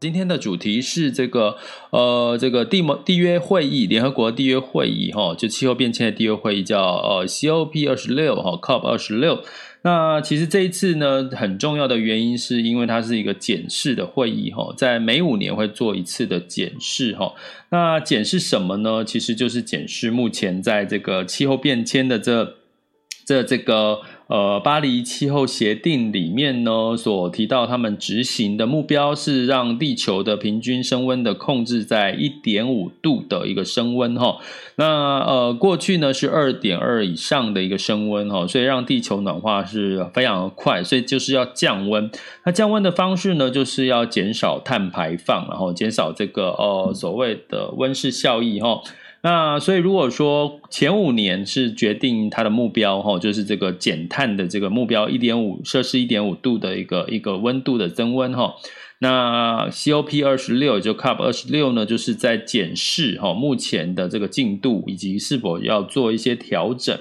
今天的主题是这个，呃，这个缔盟缔约会议，联合国缔约会议，哈，就气候变迁的缔约会议，叫呃 COP 二十六，哈，COP 二十六。那其实这一次呢，很重要的原因是因为它是一个检视的会议，哈，在每五年会做一次的检视，哈。那检视什么呢？其实就是检视目前在这个气候变迁的这这这个。呃，巴黎气候协定里面呢，所提到他们执行的目标是让地球的平均升温的控制在一点五度的一个升温哈。那呃，过去呢是二点二以上的一个升温哈，所以让地球暖化是非常的快，所以就是要降温。那降温的方式呢，就是要减少碳排放，然后减少这个呃所谓的温室效益哈。那所以，如果说前五年是决定它的目标，哈，就是这个减碳的这个目标，一点五摄氏一点五度的一个一个温度的增温，哈。那 COP 二十六，就 CUP 二十六呢，就是在检视哈目前的这个进度，以及是否要做一些调整。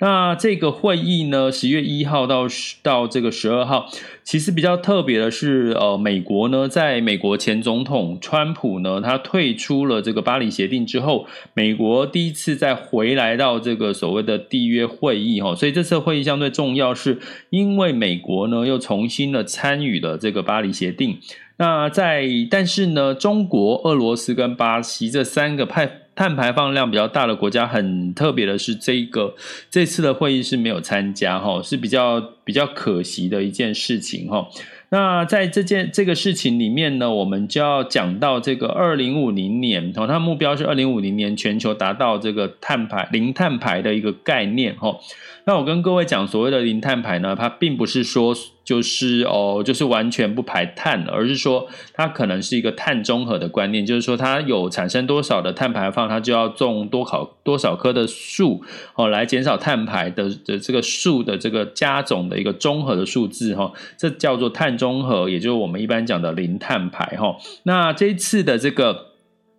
那这个会议呢，十月一号到到这个十二号，其实比较特别的是，呃，美国呢，在美国前总统川普呢，他退出了这个巴黎协定之后，美国第一次再回来到这个所谓的缔约会议哈，所以这次会议相对重要，是因为美国呢又重新的参与了这个巴黎协定。那在但是呢，中国、俄罗斯跟巴西这三个派。碳排放量比较大的国家，很特别的是，这一个这次的会议是没有参加哈，是比较比较可惜的一件事情哈。那在这件这个事情里面呢，我们就要讲到这个二零五零年哦，它目标是二零五零年全球达到这个碳排零碳排的一个概念哈。那我跟各位讲，所谓的零碳排呢，它并不是说就是哦，就是完全不排碳，而是说它可能是一个碳中和的观念，就是说它有产生多少的碳排放，它就要种多少多少棵的树哦，来减少碳排的的这个树的这个加总的一个综合的数字哈，这叫做碳中和，也就是我们一般讲的零碳排哈。那这一次的这个。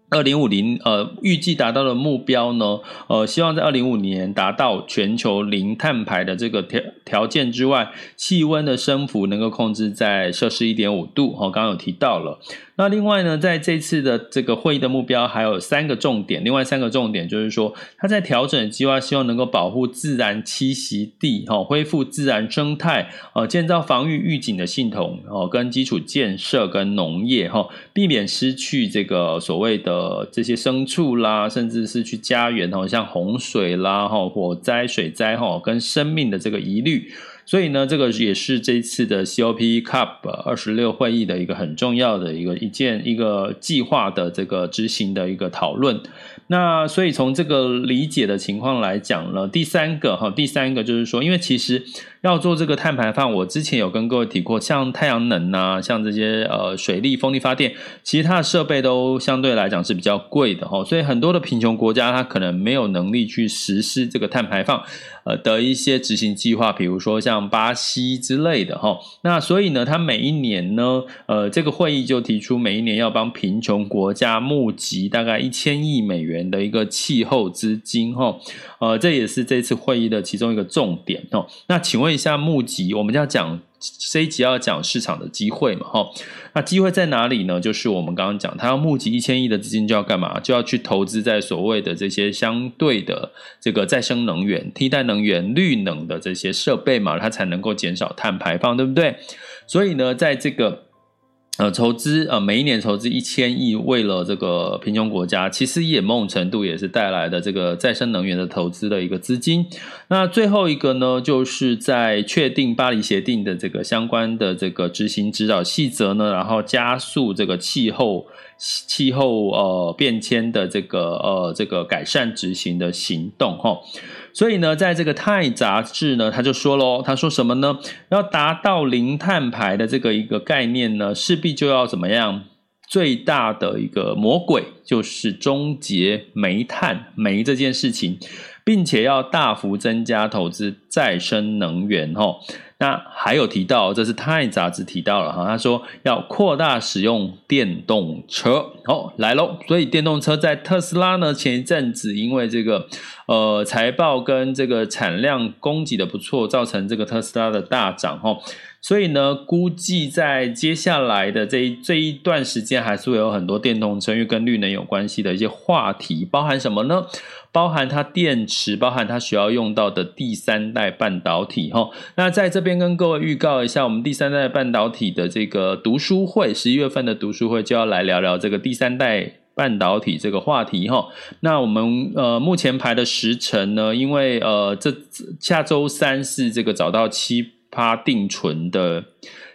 二零五零，呃，预计达到的目标呢，呃，希望在二零五年达到全球零碳排的这个条条件之外，气温的升幅能够控制在摄氏一点五度，哦，刚刚有提到了。那另外呢，在这次的这个会议的目标还有三个重点，另外三个重点就是说，它在调整计划，希望能够保护自然栖息地，哈，恢复自然生态，呃，建造防御预警的系统，哦，跟基础建设跟农业，哈，避免失去这个所谓的这些牲畜啦，甚至是去家园，哈，像洪水啦，哈，火灾、水灾，哈，跟生命的这个疑虑。所以呢，这个也是这次的 COP Cup 二十六会议的一个很重要的一个一件一个计划的这个执行的一个讨论。那所以从这个理解的情况来讲呢，第三个哈，第三个就是说，因为其实。要做这个碳排放，我之前有跟各位提过，像太阳能啊，像这些呃水力、风力发电，其实它的设备都相对来讲是比较贵的哈，所以很多的贫穷国家它可能没有能力去实施这个碳排放呃的一些执行计划，比如说像巴西之类的哈。那所以呢，它每一年呢，呃，这个会议就提出每一年要帮贫穷国家募集大概一千亿美元的一个气候资金哈，呃，这也是这次会议的其中一个重点哦。那请问。一下募集，我们要讲这一集要讲市场的机会嘛，哈，那机会在哪里呢？就是我们刚刚讲，他要募集一千亿的资金，就要干嘛？就要去投资在所谓的这些相对的这个再生能源、替代能源、绿能的这些设备嘛，它才能够减少碳排放，对不对？所以呢，在这个。呃，筹资呃，每一年筹资一千亿，为了这个贫穷国家，其实也某种程度也是带来的这个再生能源的投资的一个资金。那最后一个呢，就是在确定巴黎协定的这个相关的这个执行指导细则呢，然后加速这个气候气候呃变迁的这个呃这个改善执行的行动哈。所以呢，在这个《泰》杂志呢，他就说喽，他说什么呢？要达到零碳排的这个一个概念呢，势必就要怎么样？最大的一个魔鬼就是终结煤炭煤这件事情，并且要大幅增加投资再生能源哦。那还有提到，这是《泰》杂志提到了哈，他说要扩大使用电动车。好，来喽，所以电动车在特斯拉呢，前一阵子因为这个呃财报跟这个产量供给的不错，造成这个特斯拉的大涨哈。所以呢，估计在接下来的这一这一段时间，还是会有很多电动车，因为跟绿能有关系的一些话题，包含什么呢？包含它电池，包含它需要用到的第三代半导体哈。那在这边跟各位预告一下，我们第三代半导体的这个读书会，十一月份的读书会就要来聊聊这个第三代半导体这个话题哈。那我们呃目前排的时程呢，因为呃这下周三是这个找到七趴定存的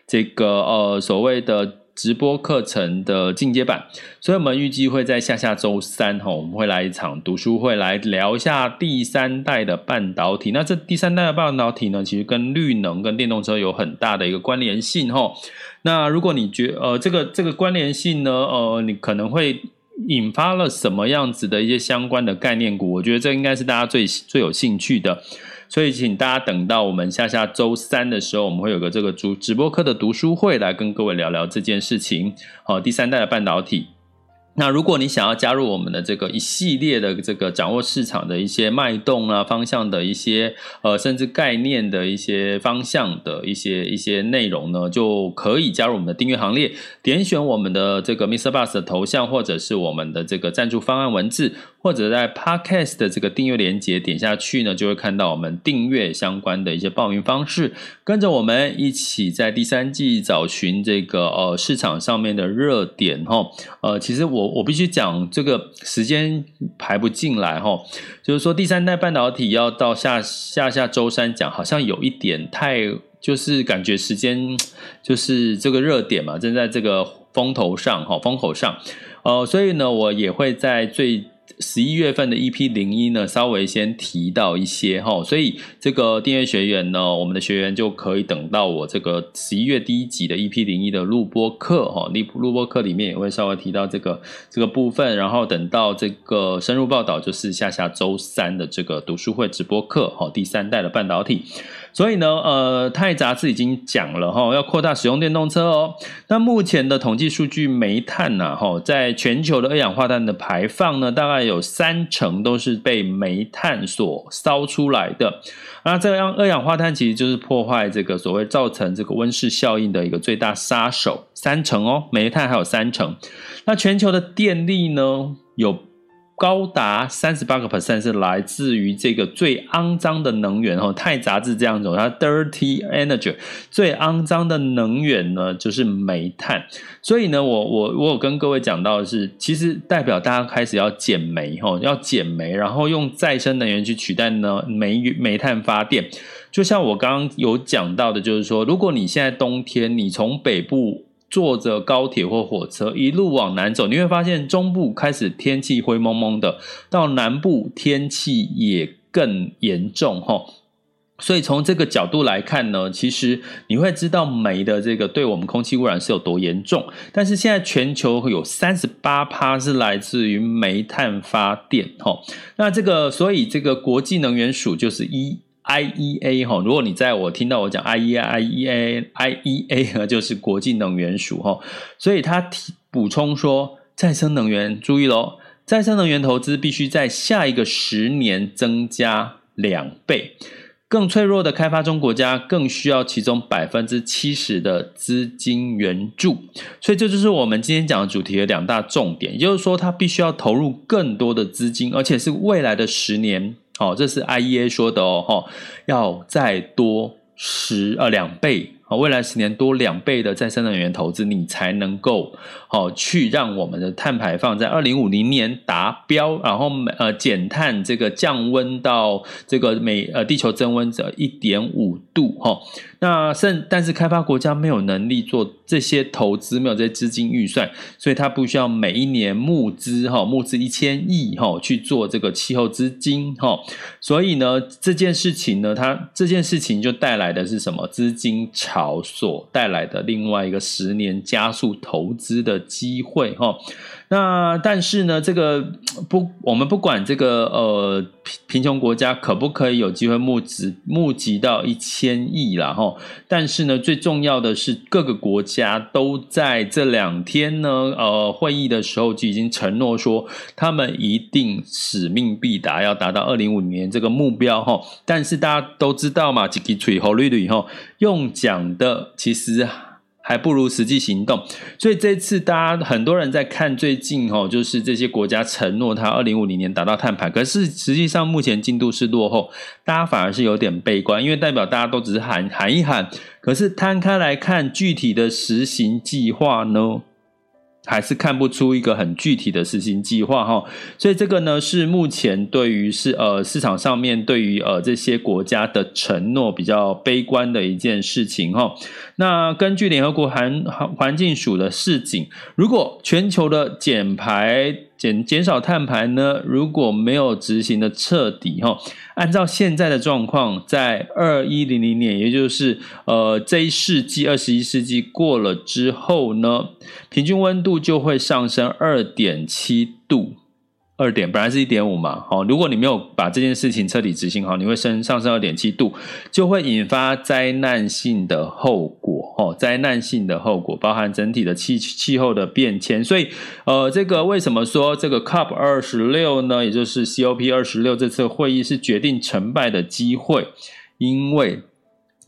这个呃所谓的。直播课程的进阶版，所以我们预计会在下下周三哈，我们会来一场读书会，来聊一下第三代的半导体。那这第三代的半导体呢，其实跟绿能、跟电动车有很大的一个关联性哈。那如果你觉呃这个这个关联性呢，呃，你可能会引发了什么样子的一些相关的概念股？我觉得这应该是大家最最有兴趣的。所以，请大家等到我们下下周三的时候，我们会有个这个主直播课的读书会，来跟各位聊聊这件事情。好，第三代的半导体。那如果你想要加入我们的这个一系列的这个掌握市场的一些脉动啊、方向的一些呃，甚至概念的一些方向的一些一些内容呢，就可以加入我们的订阅行列。点选我们的这个 Mr. Bus 的头像，或者是我们的这个赞助方案文字。或者在 Podcast 的这个订阅连接点下去呢，就会看到我们订阅相关的一些报名方式，跟着我们一起在第三季找寻这个呃市场上面的热点哈。呃，其实我我必须讲这个时间排不进来哈，就是说第三代半导体要到下下下周三讲，好像有一点太就是感觉时间就是这个热点嘛，正在这个风头上哈，风口上，呃，所以呢，我也会在最。十一月份的 EP 零一呢，稍微先提到一些哈，所以这个订阅学员呢，我们的学员就可以等到我这个十一月第一集的 EP 零一的录播课哈，录录播课里面也会稍微提到这个这个部分，然后等到这个深入报道，就是下下周三的这个读书会直播课哈，第三代的半导体。所以呢，呃，《钛》杂志已经讲了哈，要扩大使用电动车哦。那目前的统计数据，煤炭呐，哈，在全球的二氧化碳的排放呢，大概有三成都是被煤炭所烧出来的。那这样二氧化碳其实就是破坏这个所谓造成这个温室效应的一个最大杀手，三成哦，煤炭还有三成。那全球的电力呢，有。高达三十八个 percent 是来自于这个最肮脏的能源哦，《太》杂志这样走，它 dirty energy 最肮脏的能源呢就是煤炭。所以呢，我我我有跟各位讲到的是，其实代表大家开始要减煤哈，要减煤，然后用再生能源去取代呢煤煤炭发电。就像我刚刚有讲到的，就是说，如果你现在冬天你从北部。坐着高铁或火车一路往南走，你会发现中部开始天气灰蒙蒙的，到南部天气也更严重哈。所以从这个角度来看呢，其实你会知道煤的这个对我们空气污染是有多严重。但是现在全球有三十八趴是来自于煤炭发电哈。那这个所以这个国际能源署就是一。IEA 哈，如果你在我听到我讲 IEA、IEA、IEA 就是国际能源署哈，所以他提补充说，再生能源注意喽，再生能源投资必须在下一个十年增加两倍，更脆弱的开发中国家更需要其中百分之七十的资金援助，所以这就是我们今天讲的主题的两大重点，也就是说，它必须要投入更多的资金，而且是未来的十年。好，这是 IEA 说的哦，哈，要再多十呃两倍啊，未来十年多两倍的再生能源投资，你才能够好去让我们的碳排放在二零五零年达标，然后呃减碳这个降温到这个每呃地球增温者一点五度哈。那甚但是开发国家没有能力做这些投资，没有这些资金预算，所以它不需要每一年募资哈，募资一千亿哈去做这个气候资金哈。所以呢，这件事情呢，它这件事情就带来的是什么？资金潮。所带来的另外一个十年加速投资的机会哈，那但是呢，这个不，我们不管这个呃贫穷国家可不可以有机会募资募集到一千亿啦哈，但是呢，最重要的是各个国家都在这两天呢呃会议的时候就已经承诺说，他们一定使命必达，要达到二零五零年这个目标哈。但是大家都知道嘛，这个吹红绿绿哈，用讲。的其实还不如实际行动，所以这次大家很多人在看最近哦，就是这些国家承诺它二零五零年达到碳排，可是实际上目前进度是落后，大家反而是有点悲观，因为代表大家都只是喊喊一喊，可是摊开来看具体的实行计划呢？还是看不出一个很具体的实行计划哈，所以这个呢是目前对于是呃市场上面对于呃这些国家的承诺比较悲观的一件事情哈。那根据联合国环环境署的示警，如果全球的减排减减少碳排呢，如果没有执行的彻底哈。按照现在的状况，在二一零零年，也就是呃这一世纪二十一世纪过了之后呢，平均温度就会上升二点七度。二点本来是一点五嘛，好，如果你没有把这件事情彻底执行好，你会升上升二点七度，就会引发灾难性的后果，哦，灾难性的后果包含整体的气气候的变迁，所以，呃，这个为什么说这个 COP 二十六呢？也就是 COP 二十六这次会议是决定成败的机会，因为。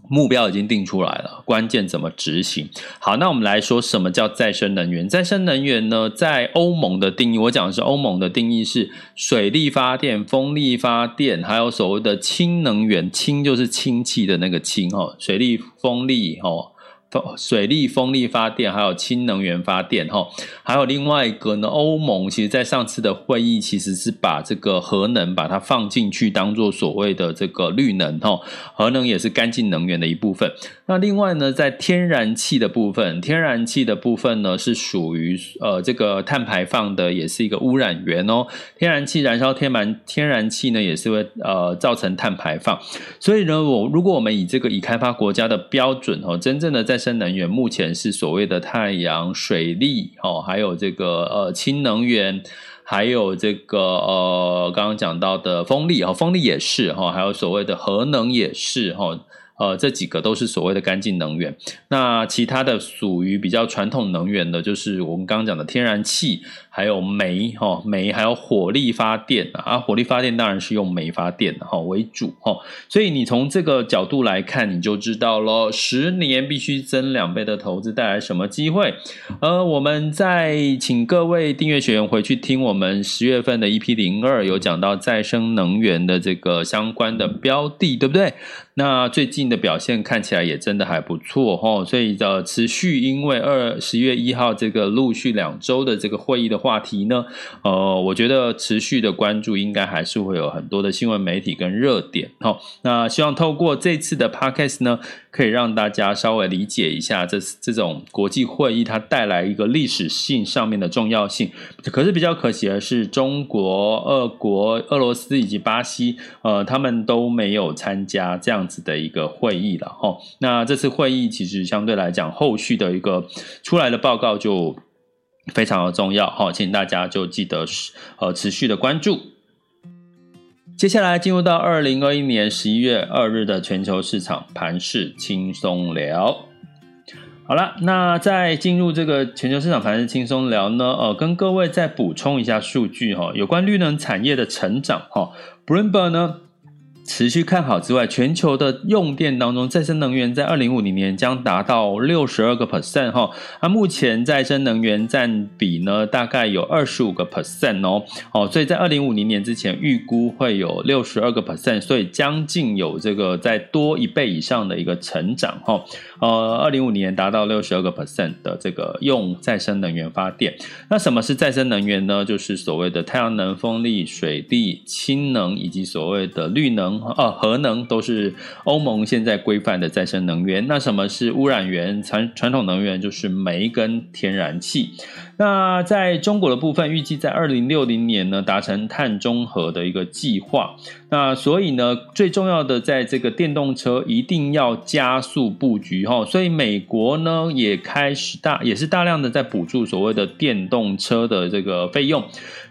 目标已经定出来了，关键怎么执行？好，那我们来说什么叫再生能源？再生能源呢，在欧盟的定义，我讲的是欧盟的定义是水力发电、风力发电，还有所谓的氢能源，氢就是氢气的那个氢哦，水力、风力哦。水力、风力发电，还有氢能源发电，哈，还有另外一个呢。欧盟其实在上次的会议，其实是把这个核能把它放进去，当做所谓的这个绿能，哈，核能也是干净能源的一部分。那另外呢，在天然气的部分，天然气的部分呢是属于呃这个碳排放的，也是一个污染源哦。天然气燃烧天然天然气呢，也是会呃造成碳排放。所以呢，我如果我们以这个已开发国家的标准哦，真正的在生能源目前是所谓的太阳、水利，哦，还有这个呃氢能源，还有这个呃刚刚讲到的风力，哦，风力也是哈，还有所谓的核能也是哈。呃，这几个都是所谓的干净能源。那其他的属于比较传统能源的，就是我们刚刚讲的天然气，还有煤，哈，煤还有火力发电啊。火力发电当然是用煤发电哈为主哈。所以你从这个角度来看，你就知道了，十年必须增两倍的投资带来什么机会。呃，我们再请各位订阅学员回去听我们十月份的 EP 零二，有讲到再生能源的这个相关的标的，对不对？那最近的表现看起来也真的还不错哈，所以的持续，因为二十月一号这个陆续两周的这个会议的话题呢，呃，我觉得持续的关注应该还是会有很多的新闻媒体跟热点哈。那希望透过这次的 Podcast 呢，可以让大家稍微理解一下这这种国际会议它带来一个历史性上面的重要性。可是比较可惜的是，中国、俄国、俄罗斯以及巴西，呃，他们都没有参加这样。这样子的一个会议了哈，那这次会议其实相对来讲，后续的一个出来的报告就非常的重要哈，请大家就记得呃持续的关注。接下来进入到二零二一年十一月二日的全球市场盘势轻松聊。好了，那在进入这个全球市场盘势轻松聊呢，呃，跟各位再补充一下数据哈，有关绿能产业的成长哈，Bloomberg 呢。持续看好之外，全球的用电当中，再生能源在二零五零年将达到六十二个 percent 哈。那目前再生能源占比呢，大概有二十五个 percent 哦。哦，所以在二零五零年之前预估会有六十二个 percent，所以将近有这个再多一倍以上的一个成长哈。呃，二零五零年达到六十二个 percent 的这个用再生能源发电。那什么是再生能源呢？就是所谓的太阳能、风力、水力、氢能以及所谓的绿能。呃，核能都是欧盟现在规范的再生能源。那什么是污染源？传传统能源就是煤跟天然气。那在中国的部分，预计在二零六零年呢达成碳中和的一个计划。那所以呢，最重要的在这个电动车一定要加速布局哈。所以美国呢也开始大也是大量的在补助所谓的电动车的这个费用。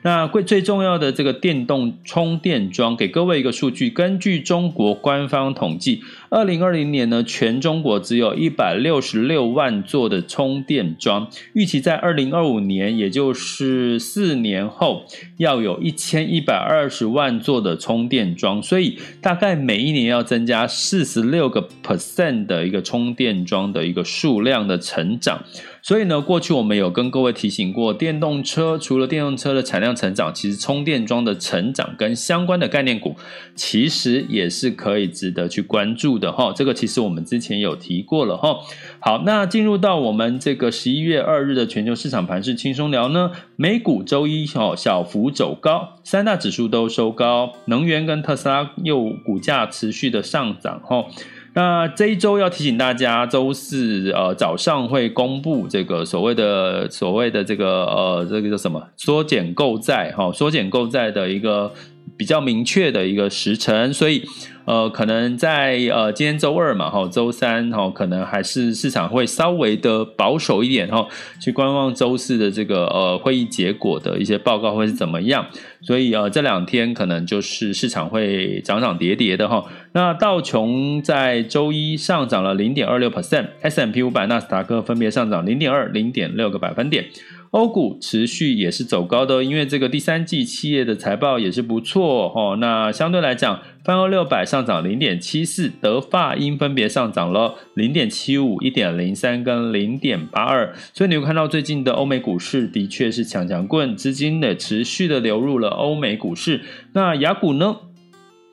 那最最重要的这个电动充电桩，给各位一个数据，根据中国官方统计，二零二零年呢，全中国只有一百六十六万座的充电桩，预期在二零二五年，也就是四年后，要有一千一百二十万座的充电桩，所以大概每一年要增加四十六个 percent 的一个充电桩的一个数量的成长。所以呢，过去我们有跟各位提醒过，电动车除了电动车的产量成长，其实充电桩的成长跟相关的概念股，其实也是可以值得去关注的哈。这个其实我们之前有提过了哈。好，那进入到我们这个十一月二日的全球市场盘势轻松聊呢，美股周一哦小幅走高，三大指数都收高，能源跟特斯拉又股价持续的上涨哈。那这一周要提醒大家，周四呃早上会公布这个所谓的所谓的这个呃这个叫什么？缩减购债哈，缩减购债的一个比较明确的一个时辰，所以。呃，可能在呃今天周二嘛，哈，周三哈，可能还是市场会稍微的保守一点哈，去观望周四的这个呃会议结果的一些报告会是怎么样。所以呃这两天可能就是市场会涨涨跌跌的哈。那道琼在周一上涨了零点二六 percent，S&P 五百、纳斯达克分别上涨零点二、零点六个百分点。欧股持续也是走高的，因为这个第三季企业的财报也是不错哦。那相对来讲，泛欧六百上涨零点七四，德法英分别上涨了零点七五、一点零三跟零点八二。所以你会看到最近的欧美股市的确是强强棍，资金的持续的流入了欧美股市。那雅股呢？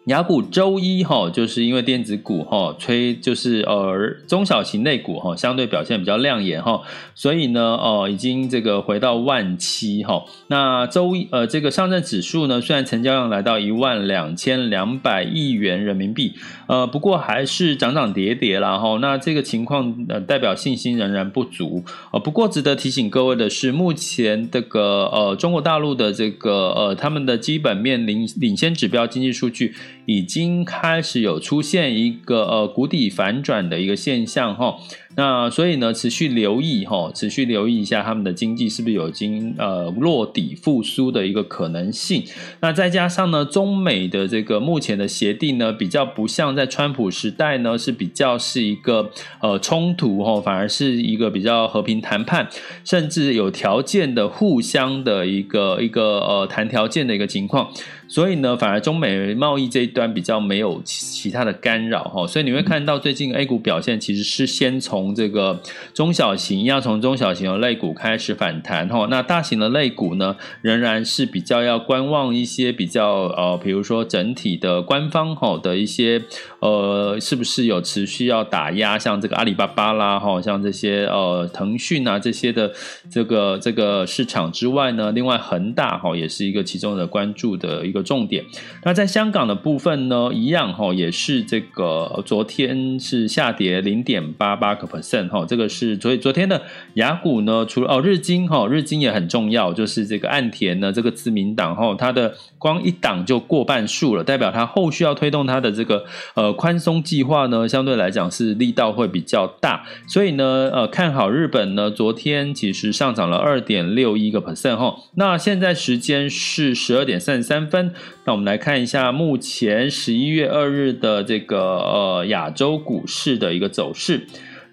雅股周一哈，就是因为电子股哈催，就是呃中小型类股哈相对表现比较亮眼哈，所以呢呃已经这个回到万七哈。那周一呃这个上证指数呢，虽然成交量来到一万两千两百亿元人民币，呃不过还是涨涨跌跌啦哈。那这个情况呃代表信心仍然不足。呃不过值得提醒各位的是，目前这个呃中国大陆的这个呃他们的基本面领领先指标经济数据。已经开始有出现一个呃谷底反转的一个现象哈，那所以呢，持续留意哈，持续留意一下他们的经济是不是有经呃落底复苏的一个可能性。那再加上呢，中美的这个目前的协定呢，比较不像在川普时代呢是比较是一个呃冲突哈，反而是一个比较和平谈判，甚至有条件的互相的一个一个呃谈条件的一个情况。所以呢，反而中美贸易这一端比较没有其他的干扰哈，所以你会看到最近 A 股表现其实是先从这个中小型，要从中小型的类股开始反弹哈，那大型的类股呢，仍然是比较要观望一些比较呃，比如说整体的官方哈的一些呃，是不是有持续要打压，像这个阿里巴巴啦哈，像这些呃腾讯啊这些的这个这个市场之外呢，另外恒大哈也是一个其中的关注的一个。重点，那在香港的部分呢，一样哈，也是这个昨天是下跌零点八八个 percent 哈，这个是所以昨天的雅股呢，除了哦日经哈，日经也很重要，就是这个岸田呢，这个自民党哈，它的光一党就过半数了，代表它后续要推动它的这个呃宽松计划呢，相对来讲是力道会比较大，所以呢呃看好日本呢，昨天其实上涨了二点六一个 percent 哈，那现在时间是十二点三十三分。那我们来看一下目前十一月二日的这个呃亚洲股市的一个走势。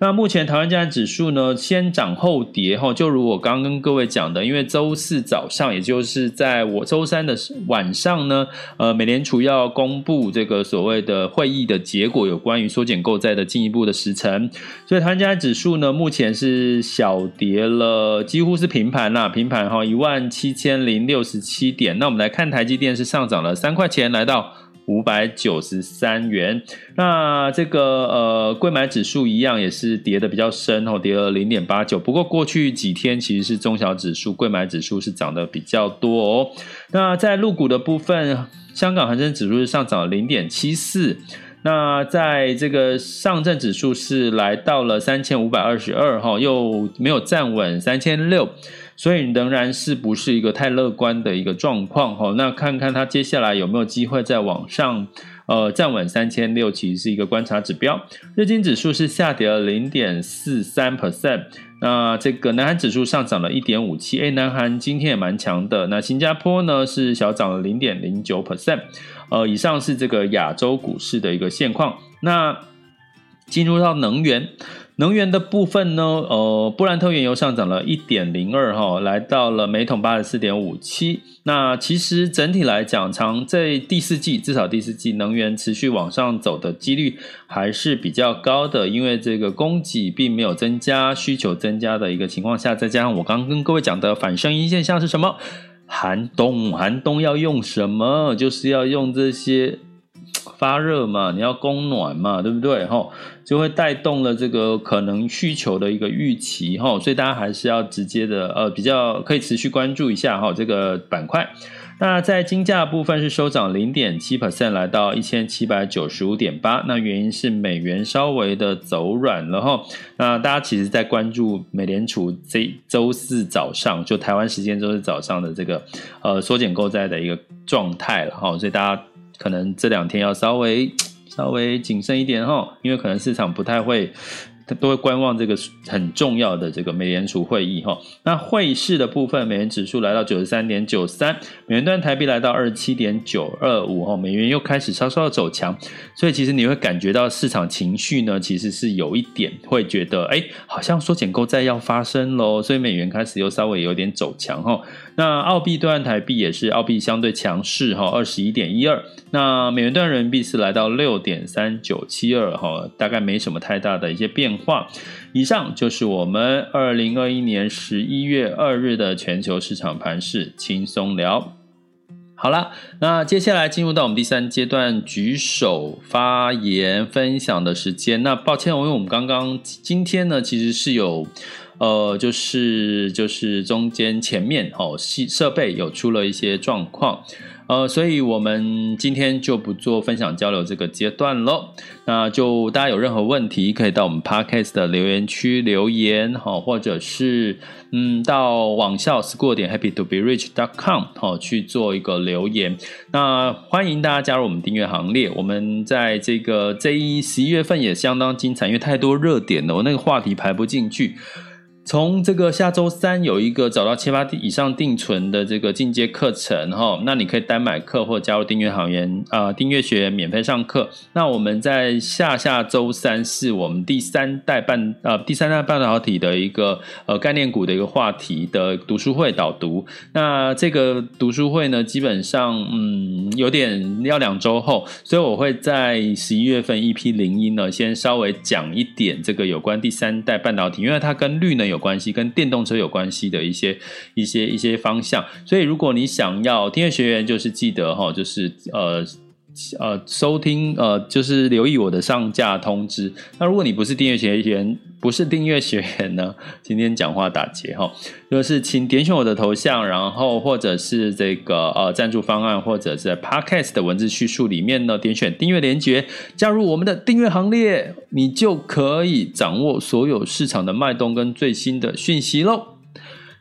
那目前台湾加权指数呢，先涨后跌哈，就如我刚跟各位讲的，因为周四早上，也就是在我周三的晚上呢，呃，美联储要公布这个所谓的会议的结果，有关于缩减购债的进一步的时程，所以台湾加权指数呢，目前是小跌了，几乎是平盘啦，平盘哈，一万七千零六十七点。那我们来看台积电是上涨了三块钱，来到。五百九十三元，那这个呃，贵买指数一样也是跌得比较深哦，跌了零点八九。不过过去几天其实是中小指数、贵买指数是涨得比较多哦。那在入股的部分，香港恒生指数是上涨了零点七四。那在这个上证指数是来到了三千五百二十二哈，又没有站稳三千六。所以仍然是不是一个太乐观的一个状况哈？那看看它接下来有没有机会再往上，呃，站稳三千六，其实是一个观察指标。日经指数是下跌了零点四三 percent，那这个南韩指数上涨了一点五七，哎，南韩今天也蛮强的。那新加坡呢是小涨了零点零九 percent，呃，以上是这个亚洲股市的一个现况。那进入到能源。能源的部分呢，呃，布兰特原油上涨了一点零二哈，来到了每桶八十四点五七。那其实整体来讲，长在第四季，至少第四季能源持续往上走的几率还是比较高的，因为这个供给并没有增加，需求增加的一个情况下，再加上我刚刚跟各位讲的反声音现象是什么？寒冬，寒冬要用什么？就是要用这些。发热嘛，你要供暖嘛，对不对？哈，就会带动了这个可能需求的一个预期哈，所以大家还是要直接的呃，比较可以持续关注一下哈这个板块。那在金价部分是收涨零点七 percent，来到一千七百九十五点八。那原因是美元稍微的走软了哈。那大家其实，在关注美联储这周四早上，就台湾时间周四早上的这个呃缩减购债的一个状态了哈，所以大家。可能这两天要稍微稍微谨慎一点哈，因为可能市场不太会，他都会观望这个很重要的这个美联储会议哈。那汇市的部分，美元指数来到九十三点九三，美元兑台币来到二十七点九二五哈，美元又开始稍稍的走强，所以其实你会感觉到市场情绪呢，其实是有一点会觉得，哎，好像缩减购债要发生喽，所以美元开始又稍微有点走强哈。那澳币兑换台币也是澳币相对强势哈，二十一点一二。那美元兑人民币是来到六点三九七二哈，大概没什么太大的一些变化。以上就是我们二零二一年十一月二日的全球市场盘势轻松聊。好了，那接下来进入到我们第三阶段举手发言分享的时间。那抱歉，因为我们刚刚今天呢，其实是有。呃，就是就是中间前面哦，设设备有出了一些状况，呃，所以我们今天就不做分享交流这个阶段喽。那就大家有任何问题，可以到我们 Podcast 的留言区留言，好，或者是嗯，到网校 school 点 happy to be rich dot com 好去做一个留言。那欢迎大家加入我们订阅行列。我们在这个这一十一月份也相当精彩，因为太多热点了，我那个话题排不进去。从这个下周三有一个找到七八以上定存的这个进阶课程哈，那你可以单买课或加入订阅行员啊，订阅学员免费上课。那我们在下下周三是我们第三代半呃第三代半导体的一个呃概念股的一个话题的读书会导读。那这个读书会呢，基本上嗯有点要两周后，所以我会在十一月份一批零一呢先稍微讲一点这个有关第三代半导体，因为它跟绿能有。有关系跟电动车有关系的一些一些一些方向，所以如果你想要订阅学员，就是记得哈，就是呃呃收听呃就是留意我的上架通知。那如果你不是订阅学员，不是订阅学员呢，今天讲话打结哈，就是请点选我的头像，然后或者是这个呃赞助方案，或者是 Podcast 的文字叙述里面呢，点选订阅连结，加入我们的订阅行列，你就可以掌握所有市场的脉动跟最新的讯息喽。